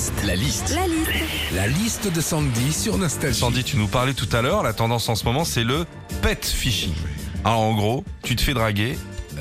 liste. La liste. La liste. La liste de Sandy sur Nostalgie. Sandy, tu nous parlais tout à l'heure, la tendance en ce moment, c'est le pet fishing. Alors en gros, tu te fais draguer,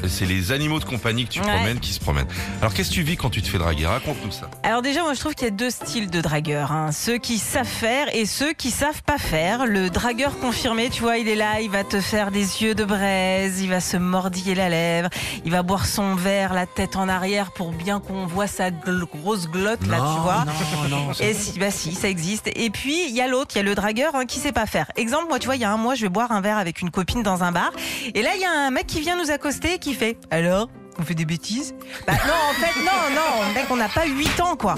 c'est les animaux de compagnie que tu Ouais. promènes qui se promènent. Alors qu'est-ce que tu vis quand tu te fais draguer? Raconte-nous ça. Alors déjà, moi je trouve qu'il y a deux styles de dragueurs. hein. Ceux qui savent faire et ceux qui savent pas faire. Le dragueur confirmé, tu vois, il est là, il va te faire des yeux de braise, il va se mordiller la lèvre, il va boire son verre, la tête en arrière pour bien qu'on voit sa gl- grosse glotte là, tu vois. Non, non, Et si, bah si, ça existe. Et puis il y a l'autre, il y a le dragueur hein, qui sait pas faire. Exemple, moi tu vois, il y a un mois, je vais boire un verre avec une copine dans un bar, et là il y a un mec qui vient nous accoster qui fait alors. On fait des bêtises Bah non, en fait, non, non, mec, on n'a pas 8 ans, quoi.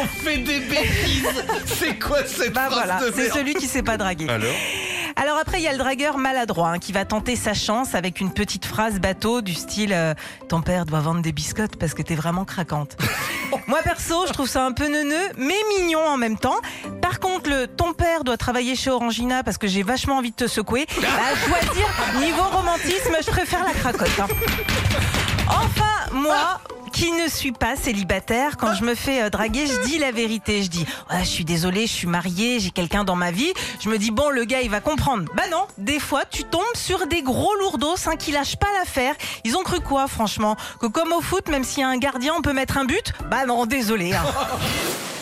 On fait des bêtises C'est quoi cette Bah voilà, c'est celui qui sait pas draguer. Alors Alors après, il y a le dragueur maladroit hein, qui va tenter sa chance avec une petite phrase bateau du style euh, Ton père doit vendre des biscottes parce que t'es vraiment craquante. Moi perso, je trouve ça un peu neuneux, mais mignon en même temps. Ton père doit travailler chez Orangina parce que j'ai vachement envie de te secouer. Bah, niveau romantisme, je préfère la cracotte. hein. Enfin, moi, qui ne suis pas célibataire, quand je me fais euh, draguer, je dis la vérité. Je dis, je suis désolée, je suis mariée, j'ai quelqu'un dans ma vie. Je me dis, bon, le gars, il va comprendre. Bah non, des fois, tu tombes sur des gros lourdos hein, qui lâchent pas l'affaire. Ils ont cru quoi, franchement? Que comme au foot, même s'il y a un gardien, on peut mettre un but? Bah non, désolé. hein.